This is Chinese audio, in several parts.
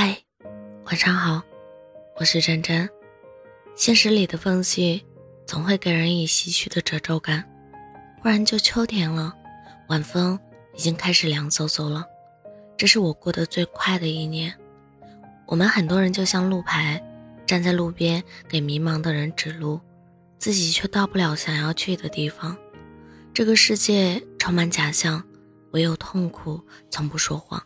嗨，晚上好，我是真真。现实里的缝隙总会给人以唏嘘的褶皱感。忽然就秋天了，晚风已经开始凉飕飕了。这是我过得最快的一年。我们很多人就像路牌，站在路边给迷茫的人指路，自己却到不了想要去的地方。这个世界充满假象，唯有痛苦从不说谎。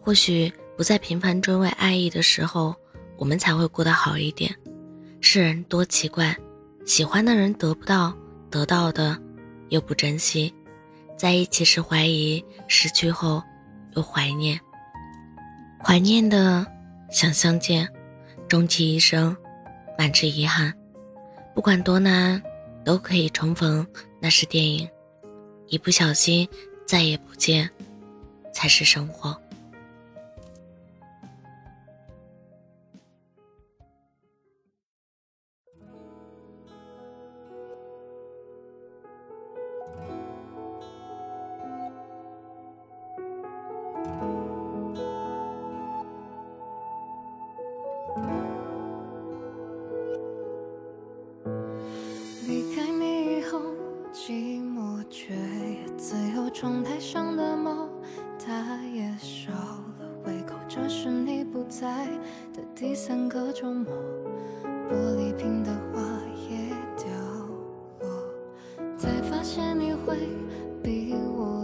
或许。不再频繁追问爱意的时候，我们才会过得好一点。世人多奇怪，喜欢的人得不到，得到的又不珍惜。在一起时怀疑，失去后又怀念。怀念的想相见，终其一生满是遗憾。不管多难，都可以重逢。那是电影，一不小心再也不见，才是生活。离开你以后，寂寞却也自由窗台上的猫，它也烧了胃口。这是你不在的第三个周末，玻璃瓶的花也掉落。才发现你会比我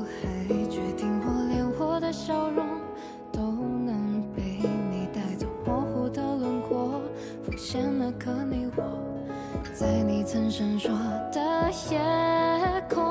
现了个你我，在你曾闪烁的夜空。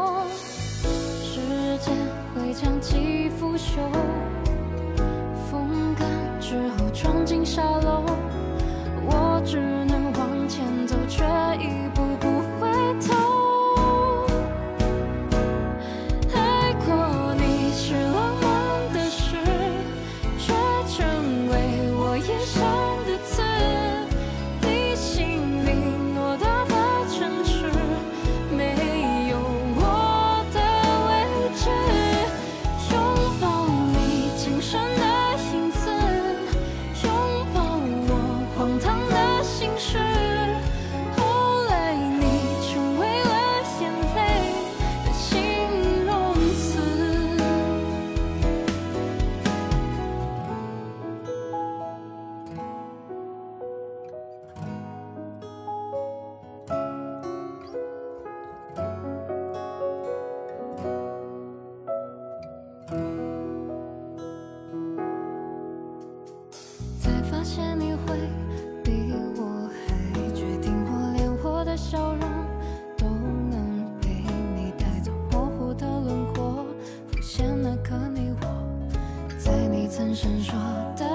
闪烁的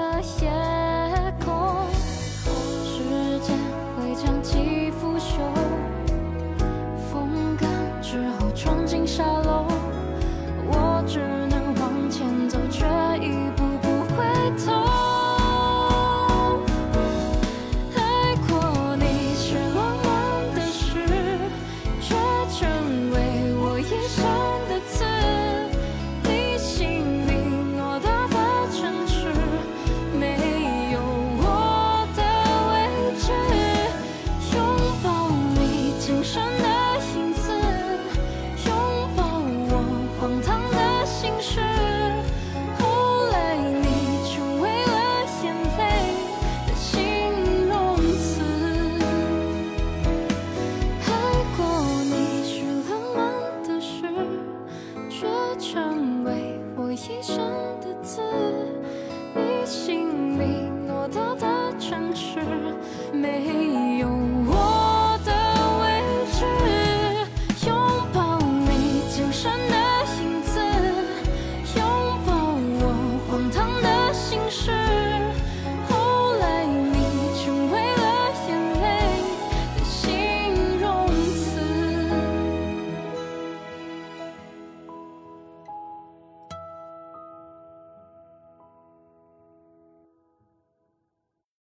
一瞬